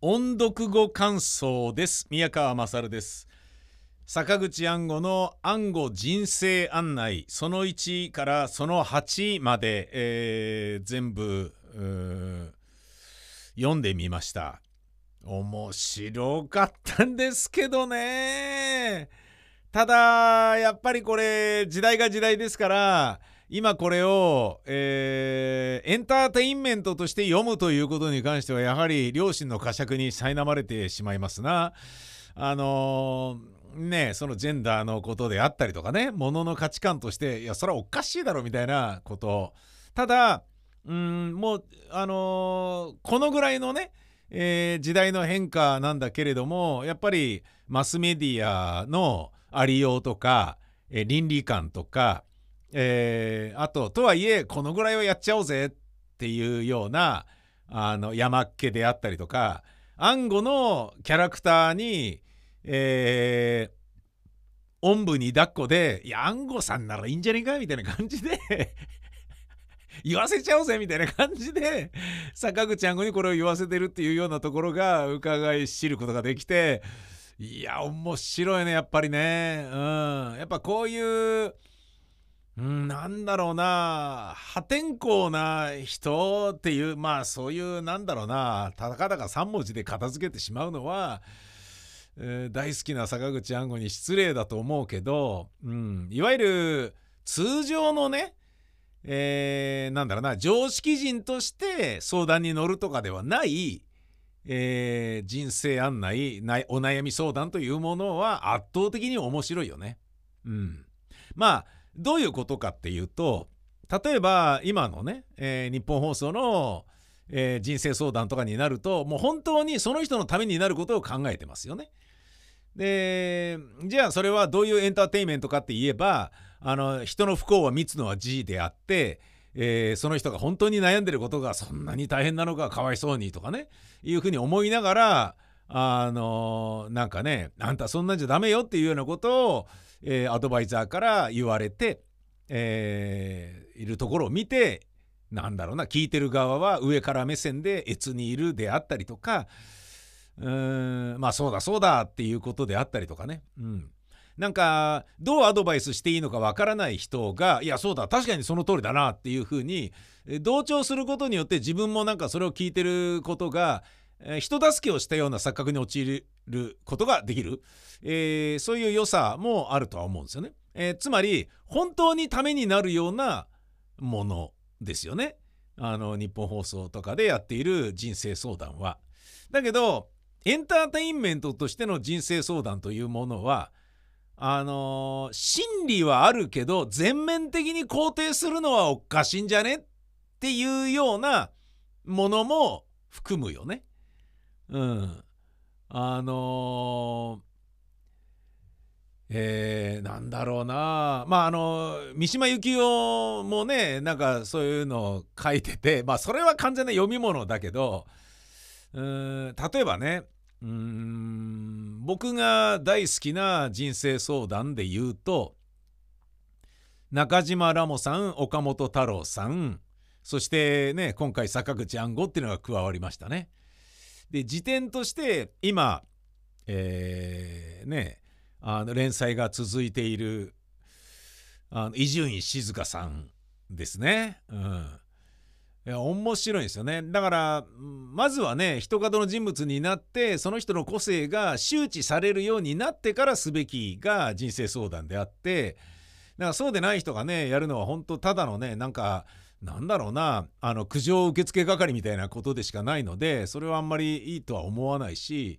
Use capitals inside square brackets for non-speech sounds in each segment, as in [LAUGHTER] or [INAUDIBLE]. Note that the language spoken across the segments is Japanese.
音読語感想です。宮川勝です。坂口安吾の安吾人生案内その1からその8まで、えー、全部読んでみました。面白かったんですけどね。ただやっぱりこれ時代が時代ですから今これを、えー、エンターテインメントとして読むということに関してはやはり両親の呵責に苛まれてしまいますな。あのー、ねそのジェンダーのことであったりとかねものの価値観としていやそれはおかしいだろみたいなことただうんもうあのー、このぐらいのね、えー、時代の変化なんだけれどもやっぱりマスメディアのありようとか、え倫理観とかえー、あととはいえこのぐらいはやっちゃおうぜっていうようなあの山っ気であったりとか暗号のキャラクターに、えー、おんぶに抱っこで「いや暗号さんならいいんじゃねえか」みたいな感じで言わせちゃおうぜみたいな感じで坂口暗号にこれを言わせてるっていうようなところが伺い知ることができていや面白いねやっぱりね。うん。やっぱこういううん、なんだろうな。破天荒な人っていうまあそういうなんだろうな。たかだか3文字で片付けてしまうのは、えー、大好きな坂口安吾に失礼だと思うけど、うん、いわゆる通常のねえー、なんだろうな常識人として相談に乗るとかではない、えー、人生案内お悩み相談というものは圧倒的に面白いよね。うん、まあどういうことかっていうと例えば今のね、えー、日本放送の、えー、人生相談とかになるともう本当にその人のためになることを考えてますよね。でじゃあそれはどういうエンターテインメントかって言えばあの人の不幸は密のは事であって、えー、その人が本当に悩んでることがそんなに大変なのかかわいそうにとかねいうふうに思いながらあのなんかねあんたそんなんじゃダメよっていうようなことをえー、アドバイザーから言われて、えー、いるところを見てなんだろうな聞いてる側は上から目線で越にいるであったりとかうーんまあそうだそうだっていうことであったりとかね。うんなんかどうアドバイスしていいのかわからない人がいやそうだ確かにその通りだなっていうふうに同調することによって自分もなんかそれを聞いてることがえ人助けをしたような錯覚に陥ることができる、えー、そういう良さもあるとは思うんですよね。えー、つまり本当にためになるようなものですよね。あの日本放送とかでやっている人生相談は。だけどエンターテインメントとしての人生相談というものはあのー、真理はあるけど全面的に肯定するのはおかしいんじゃね？っていうようなものも含むよね。うん。あのー、えー、なんだろうなまああの三島由紀夫もねなんかそういうのを書いててまあそれは完全な読み物だけどうん例えばねうん僕が大好きな人生相談で言うと中島ラモさん岡本太郎さんそしてね今回坂口安吾っていうのが加わりましたね。で時点として今えー、ねあの連載が続いている伊集院静香さんですね。うんいや面白いですよねだからまずはね人角の人物になってその人の個性が周知されるようになってからすべきが人生相談であってだからそうでない人がねやるのは本当ただのねなんかなんだろうなあの苦情受付係みたいなことでしかないのでそれはあんまりいいとは思わないし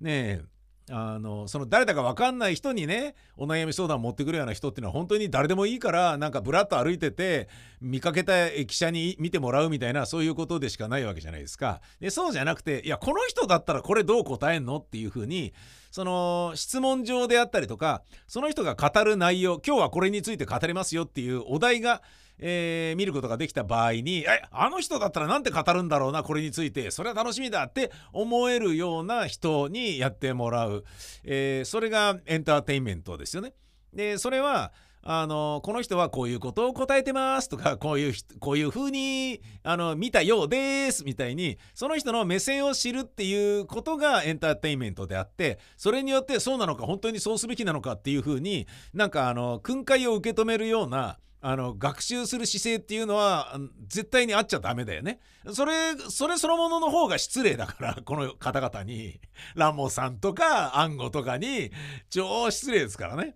ねえあのその誰だか分かんない人にねお悩み相談持ってくるような人っていうのは本当に誰でもいいからなんかぶらっと歩いてて見かけた駅舎に見てもらうみたいなそういうことでしかないわけじゃないですか。でそうじゃなくていやこの人だったらこれどう答えんのっていうふうにその質問状であったりとかその人が語る内容今日はこれについて語りますよっていうお題がえー、見ることができた場合にえあの人だったら何て語るんだろうなこれについてそれは楽しみだって思えるような人にやってもらう、えー、それがエンターテインメントですよね。でそれはあのこの人はこういうことを答えてますとか [LAUGHS] こういうこういう風にあの見たようですみたいにその人の目線を知るっていうことがエンターテインメントであってそれによってそうなのか本当にそうすべきなのかっていう風になんかあの訓戒を受け止めるようなあの学習する姿勢っていうのは絶対にあっちゃダメだよね。それそれそのものの方が失礼だから [LAUGHS] この方々にラモさんとかアンゴとかに超失礼ですからね。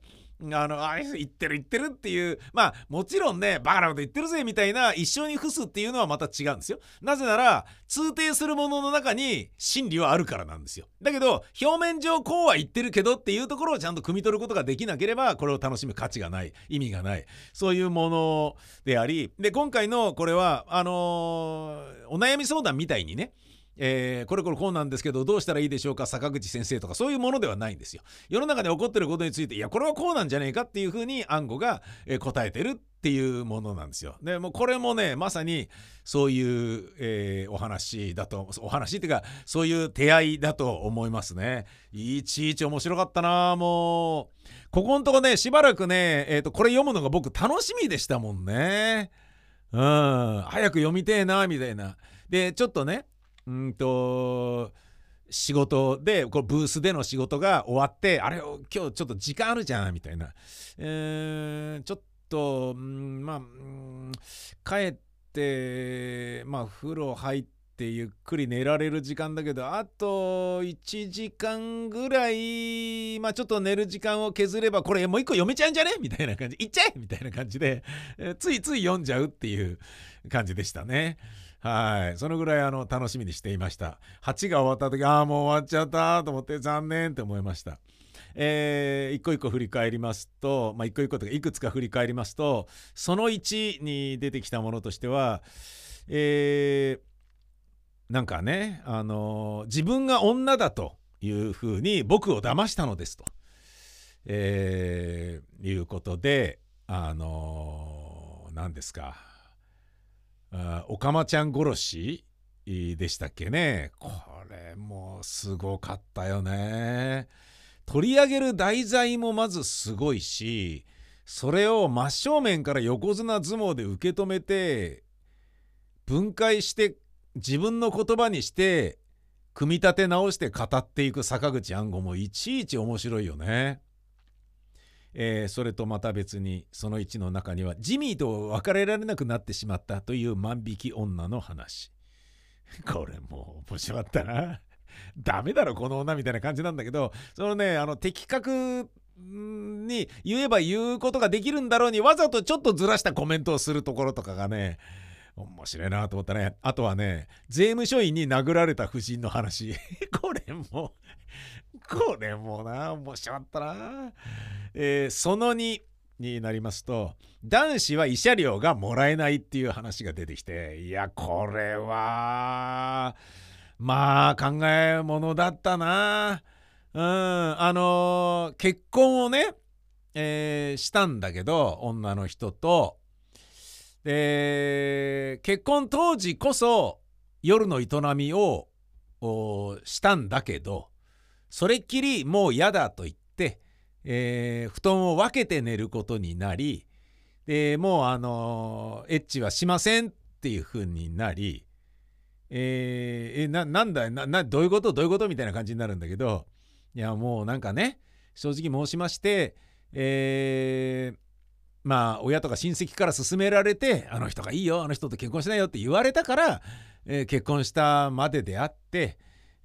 あの、あ言ってる言ってるっていう、まあもちろんね、バカなこと言ってるぜみたいな一緒に伏すっていうのはまた違うんですよ。なぜなら、通底するものの中に真理はあるからなんですよ。だけど、表面上こうは言ってるけどっていうところをちゃんと汲み取ることができなければ、これを楽しむ価値がない、意味がない、そういうものであり、で、今回のこれは、あのー、お悩み相談みたいにね、えー、これこれこうなんですけどどうしたらいいでしょうか？坂口先生とかそういうものではないんですよ。世の中で起こってることについていやこれはこうなんじゃねえかっていうふうに暗号が、え、答えてるっていうものなんですよ。でもうこれもねまさにそういう、えー、お話だとお話っていうかそういう手合いだと思いますね。いちいち面白かったなもうここんとこねしばらくね、えーと、これ読むのが僕楽しみでしたもんね。うん早く読みてえなみたいな。でちょっとねうんと仕事でこブースでの仕事が終わってあれ今日ちょっと時間あるじゃんみたいな、えー、ちょっと、うん、まあ、帰ってまあ風呂入ってゆっくり寝られる時間だけどあと1時間ぐらいまあちょっと寝る時間を削ればこれもう一個読めちゃうんじゃねみたいな感じ。いっちゃえみたいな感じで、えー、ついつい読んじゃうっていう感じでしたね。はい。そのぐらいあの楽しみにしていました。8が終わった時、ああ、もう終わっちゃったと思って残念って思いました。えー、一個一個振り返りますと、まあ、一個一個とかいくつか振り返りますと、その1に出てきたものとしては、えー、なんかね、あのー、自分が女だというふうに僕を騙したのですと、えー、いうことで、あの、何ですか。おかまちゃん殺しでしたっけねこれもすごかったよね取り上げる題材もまずすごいしそれを真正面から横綱相撲で受け止めて分解して自分の言葉にして組み立て直して語っていく坂口安吾もいちいち面白いよね。えー、それとまた別にその1の中にはジミーと別れられなくなってしまったという万引き女の話。[LAUGHS] これもう面白かったな。[LAUGHS] ダメだろこの女みたいな感じなんだけどそのねあの的確に言えば言うことができるんだろうにわざとちょっとずらしたコメントをするところとかがね面白いなと思ったねあとはね税務署員に殴られた夫人の話 [LAUGHS] これもこれもな面白かったな。えー、その2になりますと男子は慰謝料がもらえないっていう話が出てきていやこれはまあ考えものだったな。うんあのー、結婚をね、えー、したんだけど女の人と。で結婚当時こそ夜の営みをしたんだけどそれっきりもう嫌だと言ってえー、布団を分けて寝ることになりでもうあの、エッチはしませんっていう風になりえー、ななんだなどういうこと？どういうこと？みたいな感じになるんだけどいやもうなんかね正直申しましてえー、まあ親とか親戚から勧められてあの人がいいよあの人と結婚しないよって言われたから、えー、結婚したまでであって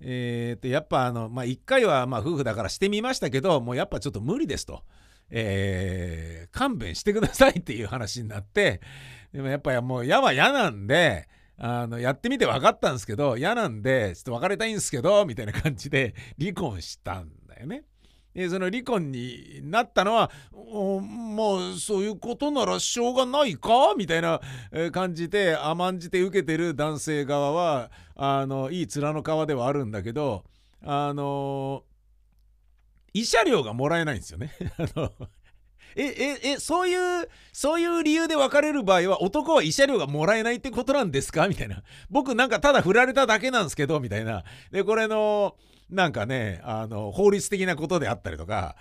えー、とやっぱあの、まあ、1回はまあ夫婦だからしてみましたけどもうやっぱちょっと無理ですと、えー、勘弁してくださいっていう話になってでもやっぱもう嫌は嫌なんであのやってみて分かったんですけど嫌なんでちょっと別れたいんですけどみたいな感じで離婚したんだよね。でその離婚になったのはもうそういうことならしょうがないか？みたいな感じで甘んじて受けてる男性側はあのいい面の皮ではあるんだけどあの慰謝料がもらえないんですよね。[LAUGHS] あのえええそういうそういう理由で別れる場合は男は慰謝料がもらえないってことなんですか？みたいな。僕なんかただ振られただけなんですけどみたいな。でこれのなんかねあの法律的なことであったりとか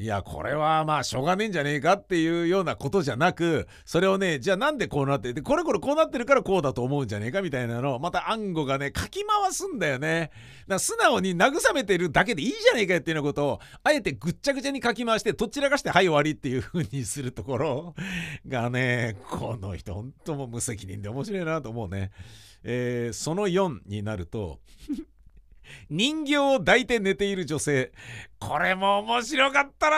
いやこれはまあしょうがねえんじゃねえかっていうようなことじゃなくそれをねじゃあなんでこうなってでこれこれこうなってるからこうだと思うんじゃねえかみたいなのをまた暗号がね書き回すんだよね。だから素直に慰めてるだけでいいじゃねえかっていうようなことをあえてぐっちゃぐちゃに書き回してどちらかしてはい終わりっていう風にするところがねこの人ほんとも無責任で面白いなと思うね。えー、その4になると人形を抱いて寝ている女性。これも面白かったな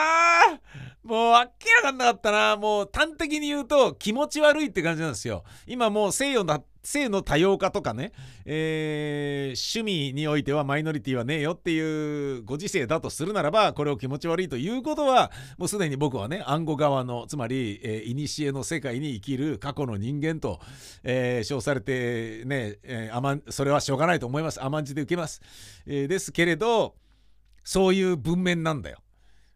もうかんなかったなもう端的に言うと気持ち悪いって感じなんですよ。今もう西洋の性の多様化とかね、えー、趣味においてはマイノリティはねえよっていうご時世だとするならばこれを気持ち悪いということはもうすでに僕はね暗号側のつまり、えー、古の世界に生きる過去の人間と、えー、称されてね、えー、甘それはしょうがないと思います甘んじて受けます、えー、ですけれどそういう文面なんだよ。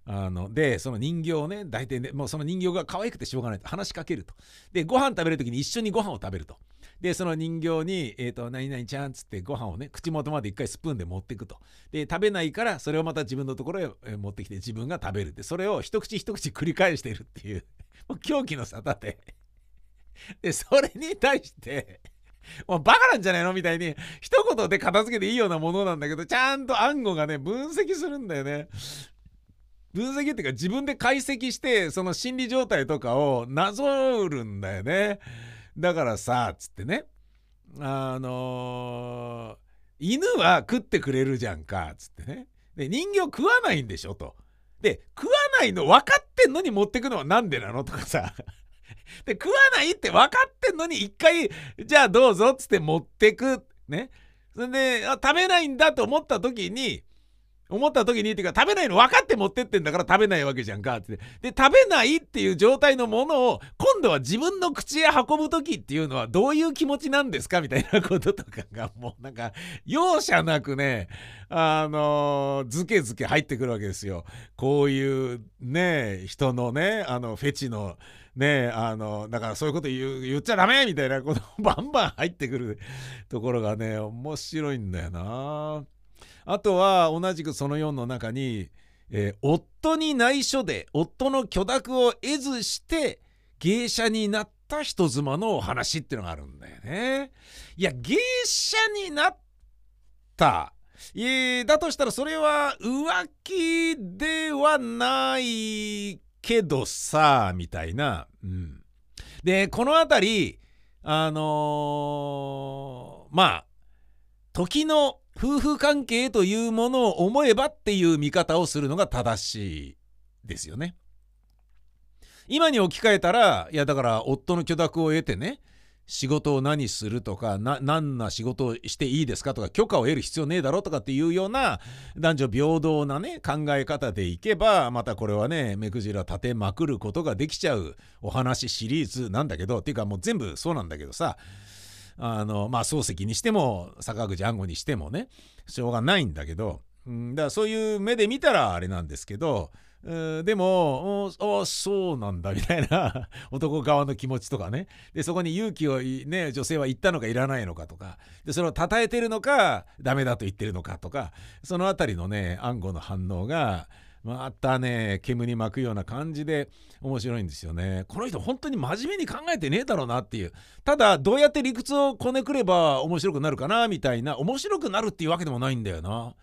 あのでその人形をね大体ねもうその人形が可愛くてしょうがないと。話しかけると。でご飯食べる時に一緒にご飯を食べると。でその人形に「えーと、何々ちゃん」っつってご飯をね口元まで一回スプーンで持っていくと。で食べないからそれをまた自分のところへ持ってきて自分が食べる。でそれを一口一口繰り返しているっていう。[LAUGHS] もう狂気の沙汰で。[LAUGHS] でそれに対して [LAUGHS] もうバカなんじゃないのみたいに一言で片付けていいようなものなんだけどちゃんと暗号がね分析するんだよね。分析っていうか自分で解析してその心理状態とかをなぞるんだよね。だからさつってね。あのー、犬は食ってくれるじゃんかつってね。で人形食わないんでしょと。で食わないの分かってんのに持ってくのは何でなの？とかさ。[LAUGHS] で食わないって分かってんのに一回じゃあどうぞっつって持ってく。ね。それであ食べないんだと思った時に思った時にっていうか食べないの分かって持ってってんだから食べないわけじゃんかってで食べないっていう状態のものを今度は自分の口へ運ぶ時っていうのはどういう気持ちなんですかみたいなこととかがもうなんか容赦なくね [LAUGHS] あのー、ずけずけ入ってくるわけですよこういうね人のねあのフェチのねあのだからそういうこと言言っちゃダメみたいなことバンバン入ってくるところがね面白いんだよな。あとは同じくその4の中に、えー、夫に内緒で夫の許諾を得ずして芸者になった人妻の話っていうのがあるんだよね。いや芸者になったえだとしたらそれは浮気ではないけどさみたいな。うん、でこの辺りあのー、まあ時の夫婦関係というものを思えばっていう見方をするのが正しいですよね。今に置き換えたらいやだから夫の許諾を得てね仕事を何するとか何な仕事をしていいですかとか許可を得る必要ねえだろとかっていうような男女平等なね考え方でいけばまたこれはね目くじら立てまくることができちゃうお話シリーズなんだけどっていうかもう全部そうなんだけどさあのまあ漱石にしても坂口安吾にしてもねしょうがないんだけど、うん、だからそういう目で見たらあれなんですけどでもあそうなんだみたいな [LAUGHS] 男側の気持ちとかね。でそこに勇気をね女性は言ったのかいらないのかとか。でそれを称えてるのかダメだと言ってるのかとかその辺りのね暗号の反応がまたね煙に巻くような感じで面白いんですよね。この人本当に真面目に考えてねえだろうなっていう。ただどうやって理屈をこねくれば面白くなるかなみたいな。面白くなるっていうわけでもないんだよな。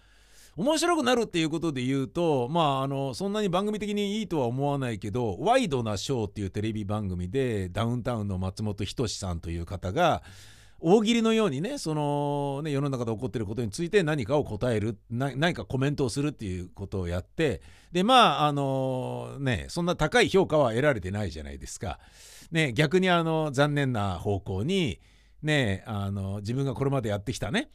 面白くなるっていうことで言うとまああのそんなに番組的にいいとは思わないけど「ワイドなショー」っていうテレビ番組でダウンタウンの松本人志さんという方が大喜利のようにねそのね世の中で起こってることについて何かを答える何かコメントをするっていうことをやってでまああのねそんな高い評価は得られてないじゃないですか。ね逆にあの残念な方向にねあの自分がこれまでやってきたね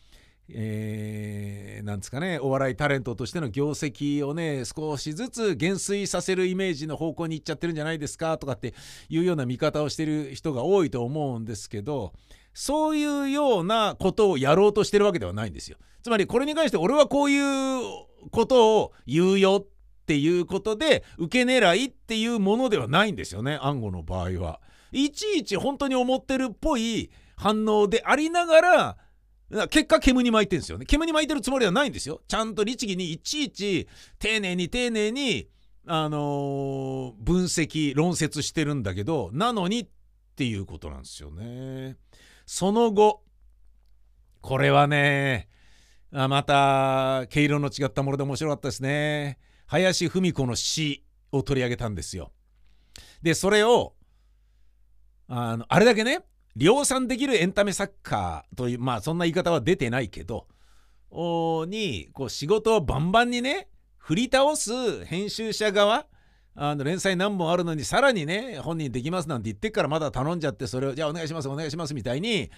えー、なんですかねお笑いタレントとしての業績をね少しずつ減衰させるイメージの方向に行っちゃってるんじゃないですかとかっていうような見方をしてる人が多いと思うんですけどそういうようなことをやろうとしてるわけではないんですよ。つまりこれに関して俺はこういうことを言うよっていうことで受け狙いっていうものではないんですよね暗号の場合は。いちいち本当に思ってるっぽい反応でありながら結果煙に巻いてるんですよね。煙に巻いてるつもりはないんですよ。ちゃんと律儀にいちいち丁寧に丁寧にあのー、分析論説してるんだけどなのにっていうことなんですよね。その後これはねまた毛色の違ったもので面白かったですね。林芙美子の詩を取り上げたんですよ。でそれをあのあれだけね量産できるエンタメ作家というまあそんな言い方は出てないけどにこう仕事をバンバンにね振り倒す編集者側あの連載何本あるのにさらにね本人できますなんて言ってからまだ頼んじゃってそれをじゃあお願いしますお願いしますみたいに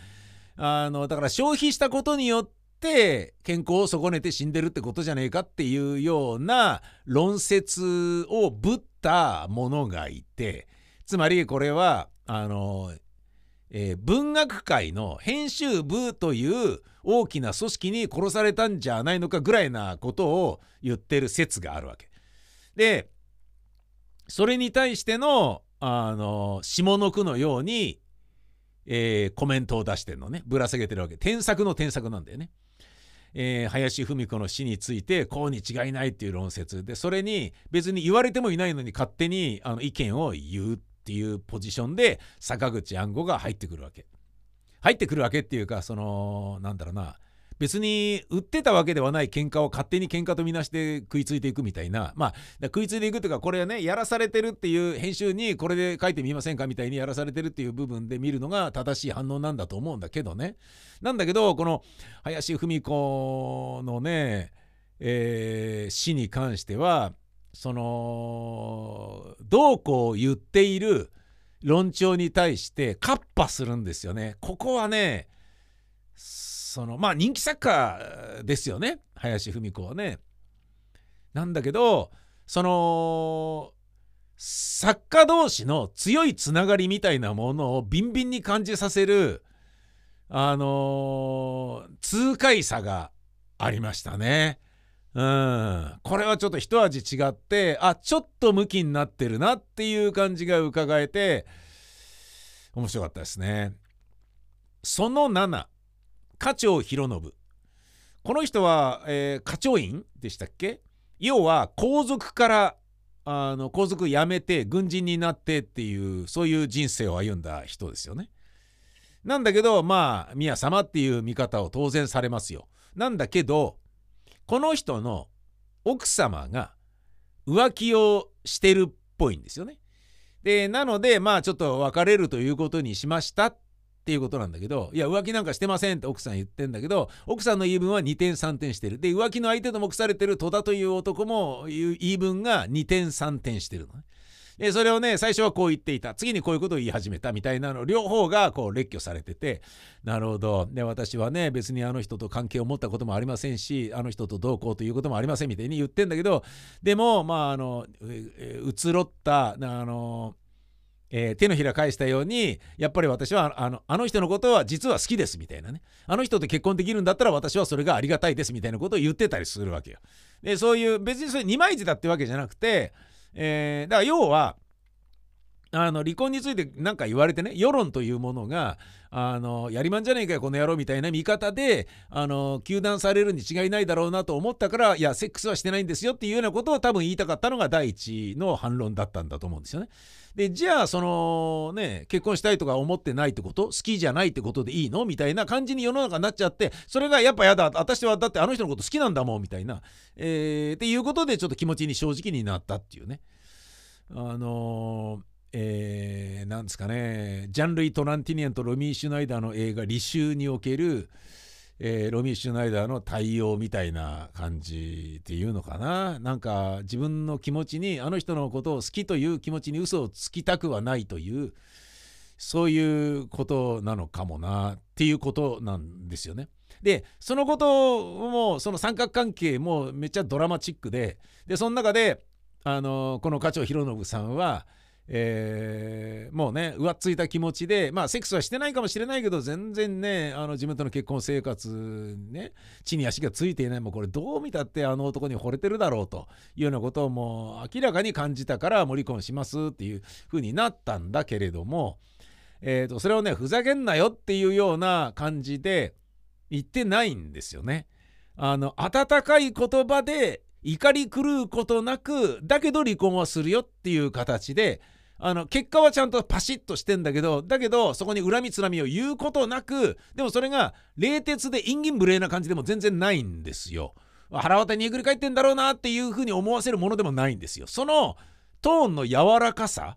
あのだから消費したことによって健康を損ねて死んでるってことじゃねえかっていうような論説をぶったものがいてつまりこれはあの、えー、文学界の編集部という大きな組織に殺されたんじゃないのかぐらいなことを言ってる説があるわけ。でそれに対してのあの下の句のように、えー、コメントを出してるのねぶら下げてるわけ添削の添削なんだよね。えー、林芙美子の死についてこうに違いないっていう論説でそれに別に言われてもいないのに勝手にあの意見を言うっていうポジションで坂口安吾が入ってくるわけ。入ってくるわけっていうかそのなんだろうな別に売ってたわけではない喧嘩を勝手に喧嘩とみなして食いついていくみたいなまあ食いついていくというかこれはねやらされてるっていう編集にこれで書いてみませんかみたいにやらされてるっていう部分で見るのが正しい反応なんだと思うんだけどねなんだけどこの林芙美子のね、えー、死に関してはそのどうこう言っている論調に対してカッパするんですよね。ここはねそのまあ人気作家ですよね林芙美子はね。なんだけどその作家同士の強いつながりみたいなものをビンビンに感じさせるあのー、痛快さがありましたね。うん、これはちょっと一味違ってあちょっとムキになってるなっていう感じが伺えて面白かったですね。その7課長博信この人は、えー、課長院でしたっけ？要は皇族からあの皇族辞めて軍人になってっていうそういう人生を歩んだ人ですよね。なんだけどまあ宮様っていう見方を当然されますよ。なんだけどこの人の奥様が浮気をしてるっぽいんですよね。でなのでまあちょっと別れるということにしましたっっていうことなんだけどいや浮気なんかしてませんって奥さん言ってんだけど奥さんの言い分は2点3点してる。で浮気の相手と目されてる戸田という男も言い分が2点3点してるのね。でそれをね最初はこう言っていた。次にこういうことを言い始めた。みたいなの。両方がこう列挙されてて。なるほど。で私はね別にあの人と関係を持ったこともありませんしあの人とどうこうということもありませんみたいに言ってんだけどでもまああの移ろったあのえー、手のひら返したようにやっぱり私はあのあの人のことは実は好きですみたいなねあの人と結婚できるんだったら私はそれがありがたいですみたいなことを言ってたりするわけよ。でそういう別にそれ二枚舌だってわけじゃなくて、えー、だから要はあの離婚について何か言われてね世論というものがあのやりまんじゃねえかよこの野郎みたいな見方であの糾弾されるに違いないだろうなと思ったからいやセックスはしてないんですよっていうようなことを多分言いたかったのが第一の反論だったんだと思うんですよね。でじゃあそのね結婚したいとか思ってないってこと好きじゃないってことでいいのみたいな感じに世の中になっちゃってそれがやっぱやだ私はだってあの人のこと好きなんだもんみたいな、えー、っていうことでちょっと気持ちに正直になったっていうね。あのーえー、なんですかねジャンルイ・トランティニアンとロミー・シュナイダーの映画「履修」における、えー、ロミー・シュナイダーの対応みたいな感じっていうのかななんか自分の気持ちにあの人のことを好きという気持ちに嘘をつきたくはないというそういうことなのかもなっていうことなんですよね。でそのこともその三角関係もめっちゃドラマチックででその中であのこの課長博信さんは「えー、もうね浮ついた気持ちでまあセックスはしてないかもしれないけど全然ねあの自分との結婚生活ね地に足がついていないもうこれどう見たってあの男に惚れてるだろうというようなことをもう明らかに感じたからもう離婚しますっていう風になったんだけれども、えーと、それをねふざけんなよっていうような感じで言ってないんですよね。あの温かい言葉で怒り狂うことなくだけど離婚はするよっていう形であの結果はちゃんとパシッとしてんだけどだけどそこに恨みつらみを言うことなくでもそれが冷徹で陰銀無礼な感じでも全然ないんですよ。腹渡にえぐり返ってんだろうなっていうふうに思わせるものでもないんですよ。そのトーンの柔らかさ、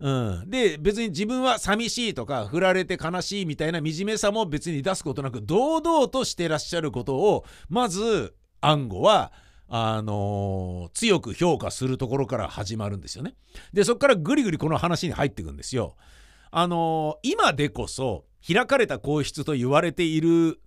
うん、で別に自分は寂しいとか振られて悲しいみたいな惨めさも別に出すことなく堂々としてらっしゃることをまず暗号はあのー、強く評価するところから始まるんですよね。でそこからぐりぐりこの話に入っていくんですよ。あのー、今でこそ開かれた皇室と言われている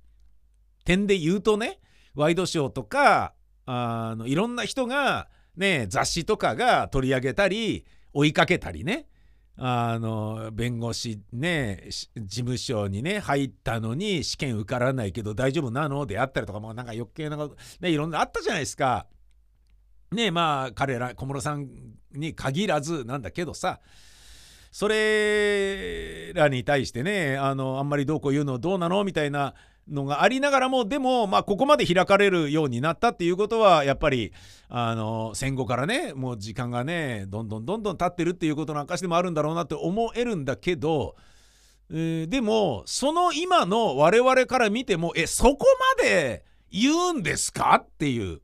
点で言うとねワイドショーとかあのいろんな人が、ね、雑誌とかが取り上げたり追いかけたりねあの弁護士ね事務所にね入ったのに試験受からないけど大丈夫なの？であったりとかもなんか余計なことねいろんなあったじゃないですか。ねまあ彼ら小室さんに限らずなんだけどさ。それらに対してねあのあんまりどうこう言うのどうなの？みたいなのがありながらもでもまあここまで開かれるようになったっていうことはやっぱりあの戦後からねもう時間がねどんどんどんどん経ってるっていうことの証でもあるんだろうなって思えるんだけど、えー、でもその今の我々から見てもえそこまで言うんですかっていう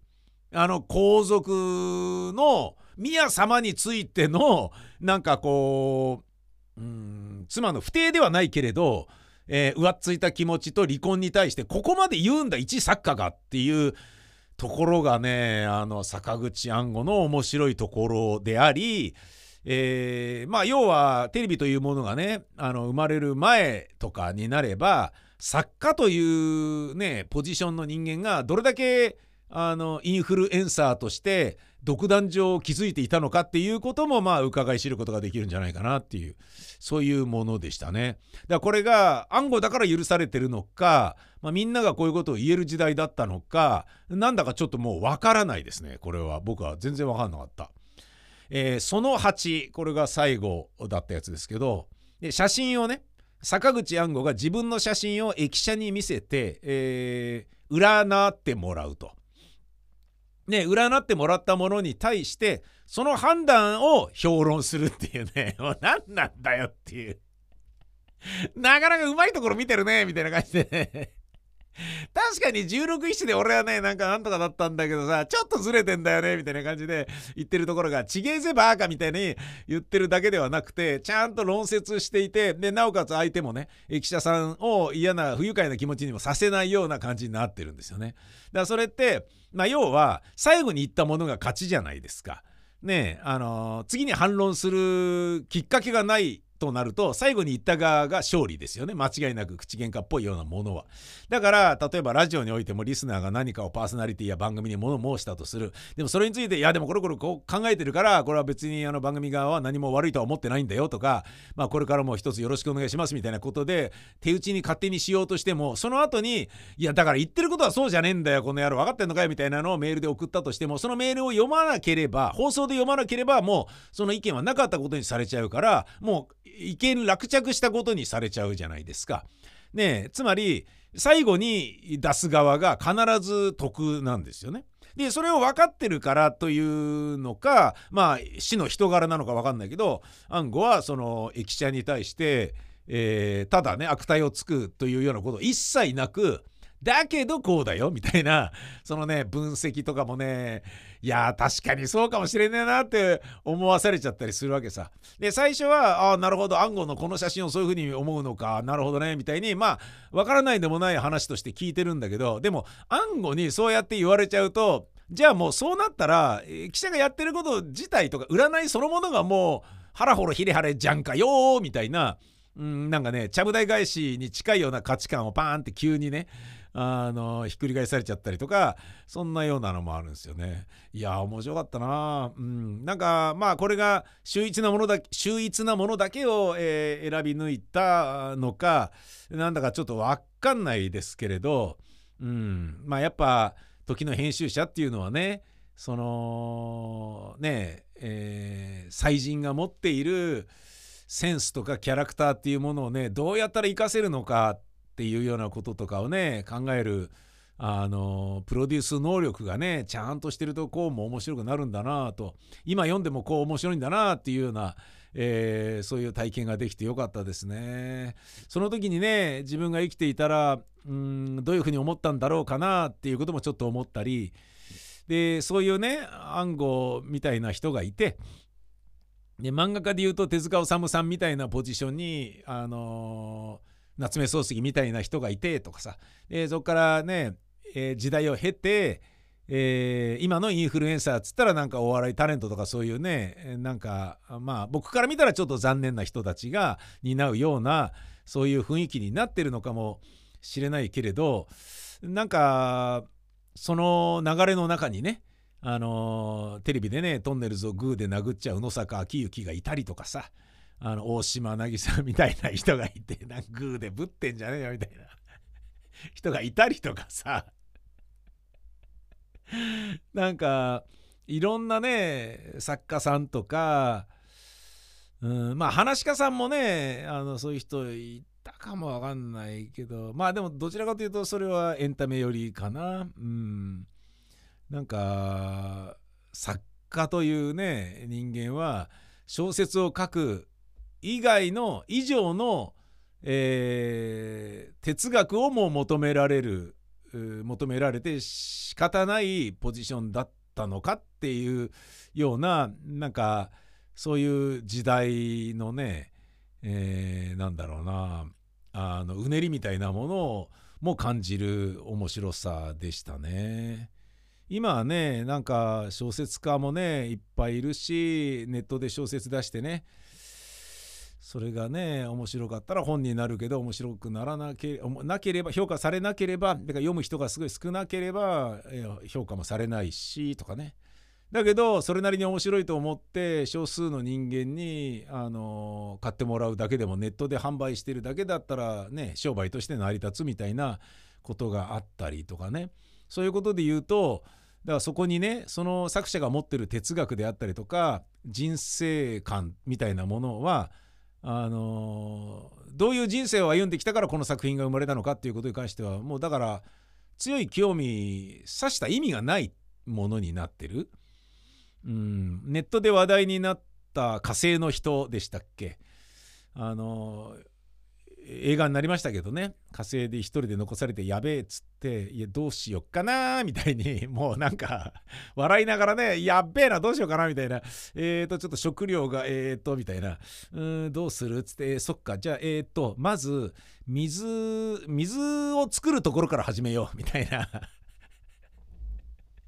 あの皇族の宮様についてのなんかこううん妻の不定ではないけれどえー、浮ついた気持ちと離婚に対してここまで言うんだ一作家がっていうところがねあの坂口安吾の面白いところであり、えー、まあ要はテレビというものがねあの生まれる前とかになれば作家というねポジションの人間がどれだけあのインフルエンサーとして独壇場を築いていたのかっていうこともまあ伺い知ることができるんじゃないかなっていうそういうものでしたね。だからこれが暗号だから許されてるのか、まあ、みんながこういうことを言える時代だったのかなんだかちょっともうわからないですねこれは僕は全然わかんなかった。えー、その8これが最後だったやつですけどで写真をね坂口安吾が自分の写真を駅舎に見せて、えー、占ってもらうと。ね、占ってもらったものに対してその判断を評論するっていうねもう [LAUGHS] 何なんだよっていう。なかなかうまいところ見てるねみたいな感じでね。[LAUGHS] 確かに16石で俺はねなんかなんとかだったんだけどさちょっとずれてんだよねみたいな感じで言ってるところがちげえぜバーカみたいに言ってるだけではなくてちゃんと論説していてでなおかつ相手もね駅舎さんを嫌な不愉快な気持ちにもさせないような感じになってるんですよね。だからそれってまあ要は最後に言ったものが勝ちじゃないですか。ねあのー、次に反論するきっかけがないとなると最後に言った側が勝利ですよね。間違いなく口喧嘩っぽいようなものは。だから例えばラジオにおいてもリスナーが何かをパーソナリティや番組に物申したとする。でもそれについていやでもこれこれこう考えてるからこれは別にあの番組側は何も悪いとは思ってないんだよとかまあこれからも一つよろしくお願いしますみたいなことで手打ちに勝手にしようとしてもその後にいやだから言ってることはそうじゃねえんだよこの野郎分かってんのかよみたいなのをメールで送ったとしてもそのメールを読まなければ放送で読まなければもうその意見はなかったことにされちゃうからもう意見落着したことにされちゃうじゃないですか。ねつまり最後に出す側が必ず得なんですよね。でそれを分かってるからというのかまあ死の人柄なのか分かんないけど暗号はその駅舎に対して、えー、ただね悪態をつくというようなこと一切なくだけどこうだよみたいなそのね分析とかもねいや確かにそうかもしれねえなって思わされちゃったりするわけさ。で最初はああなるほど暗号のこの写真をそういうふうに思うのかなるほどねみたいにまあわからないでもない話として聞いてるんだけどでも暗号にそうやって言われちゃうとじゃあもうそうなったら記者がやってること自体とか占いそのものがもうハラホロヒレハレじゃんかよみたいな、うん、なんかねちゃぶ台返しに近いような価値観をパーンって急にねあのひっくり返されちゃったりとかそんなようなのもあるんですよね。いや面白かったな。うん。なんかまあこれが秀逸なものだ秀逸なものだけを、えー、選び抜いたのかなんだかちょっと分かんないですけれど、うん、まあやっぱ時の編集者っていうのはねそのねえー、才人が持っているセンスとかキャラクターっていうものをねどうやったら活かせるのかっていうようなこととかをね考えるあのプロデュース能力がねちゃんとしてるとこうも面白くなるんだなと今読んでもこう面白いんだなっていうような、えー、そういう体験ができてよかったですね。その時にね自分が生きていたらうんどういうふうに思ったんだろうかなっていうこともちょっと思ったりでそういうね暗号みたいな人がいてで漫画家でいうと手塚治虫さんみたいなポジションにあの、夏目漱石みたいな人がいてとかさ。そこからね、えー、時代を経て、えー、今のインフルエンサーっつったらなんかお笑いタレントとかそういうねなんかまあ僕から見たらちょっと残念な人たちが担うようなそういう雰囲気になってるのかもしれないけれどなんかその流れの中にねあの、テレビでねトンネルズをグーで殴っちゃう野坂昭之がいたりとかさ。あの大島渚みたいな人がいてなグーでぶってんじゃねえよみたいな。人がいたりとかさ。なんかいろんなね作家さんとか、うん、まあ話し家さんもねあのそういう人いたかもわかんないけどまあでもどちらかというとそれはエンタメ寄りかな。うん。なんか作家というね人間は小説を書く以外の以上の、えー、哲学をも求められる求められて仕方ないポジションだったのかっていうようななんかそういう時代のね、えー、なんだろうなあのうねりみたいなものをも感じる面白さでしたね。今はねなんか小説家もねいっぱいいるしネットで小説出してねそれがね面白かったら本になるけど面白くならなけなければ評価されなければだから読む人がすごい少なければ評価もされないしとかね。だけどそれなりに面白いと思って少数の人間にあの買ってもらうだけでもネットで販売してるだけだったらね商売として成り立つみたいなことがあったりとかね。そういうことで言うとだからそこにねその作者が持ってる哲学であったりとか人生観みたいなものはあのどういう人生を歩んできたからこの作品が生まれたのかっていうことに関してはもうだから強い興味さした意味がないものになってる。うん、ネットで話題になった火星の人でしたっけ？あの映画になりましたけどね。火星で一人で残されてやべえっつっていやどうしよっかなみたいに [LAUGHS] もうなんか笑いながらねやっべえなどうしようかなみたいな。えーとちょっと食料がえーとみたいな。うーんどうするっつって、えー、そっかじゃあえーとまず水水を作るところから始めようみたいな。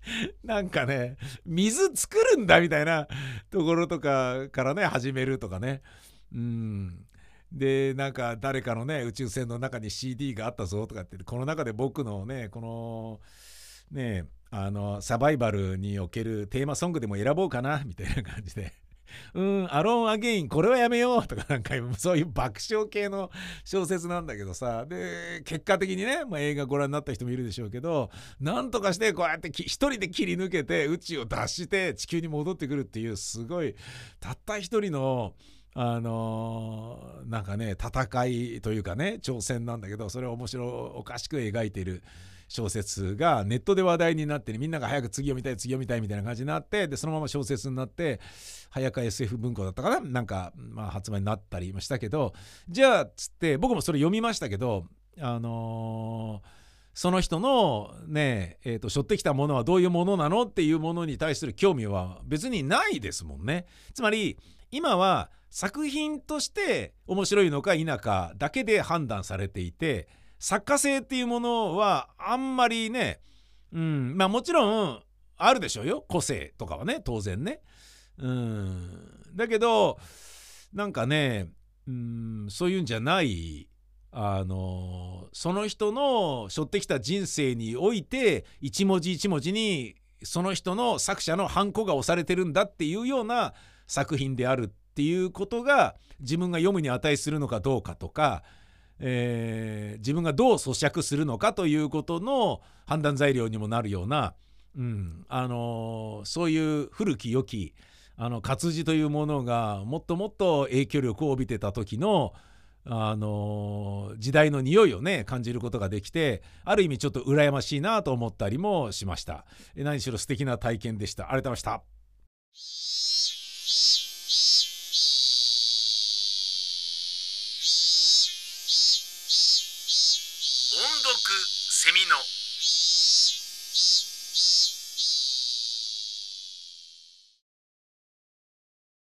[LAUGHS] なんかね水作るんだみたいなところとかからね始めるとかね。うん。でなんか誰かのね宇宙船の中に CD があったぞとかってこの中で僕のねこのねあのサバイバルにおけるテーマソングでも選ぼうかなみたいな感じで。[LAUGHS] うん、アローン・アゲイン、これはやめようとか、なんかそういう爆笑系の小説なんだけどさ、で、結果的にね、まあ、映画ご覧になった人もいるでしょうけど、なんとかしてこうやって一人で切り抜けて宇宙を脱して地球に戻ってくるっていう、すごい、たった一人の、あの、なんかね戦いというかね挑戦なんだけどそれを面白おかしく描いている小説がネットで話題になって、ね、みんなが早く次読みたい次読みたいみたいな感じになってでそのまま小説になって早川 SF 文庫だったかな？なんか、まあ、発売になったりもしたけどじゃあつって僕もそれ読みましたけどあのー、その人のねえー、と背負ってきたものはどういうものなの？っていうものに対する興味は別にないですもんね。つまり今は作品として面白いのか否かだけで判断されていて作家性っていうものはあんまりね、うん、まあもちろんあるでしょうよ個性とかはね当然ね。うん、だけどなんかね、うん、そういうんじゃないあのその人の背負ってきた人生において一文字一文字にその人の作者のハンコが押されてるんだっていうような作品であるっていうことが自分が読むに値するのかどうかとか、えー、自分がどう咀嚼するのかということの判断材料にもなるような、うんあのー、そういう古き良きあの活字というものがもっともっと影響力を帯びてた時のあの時代の匂いをね感じることができてある意味ちょっと羨ましいなと思ったりもしました。何しろ素敵な体験でした。ありがとうございました。Shh.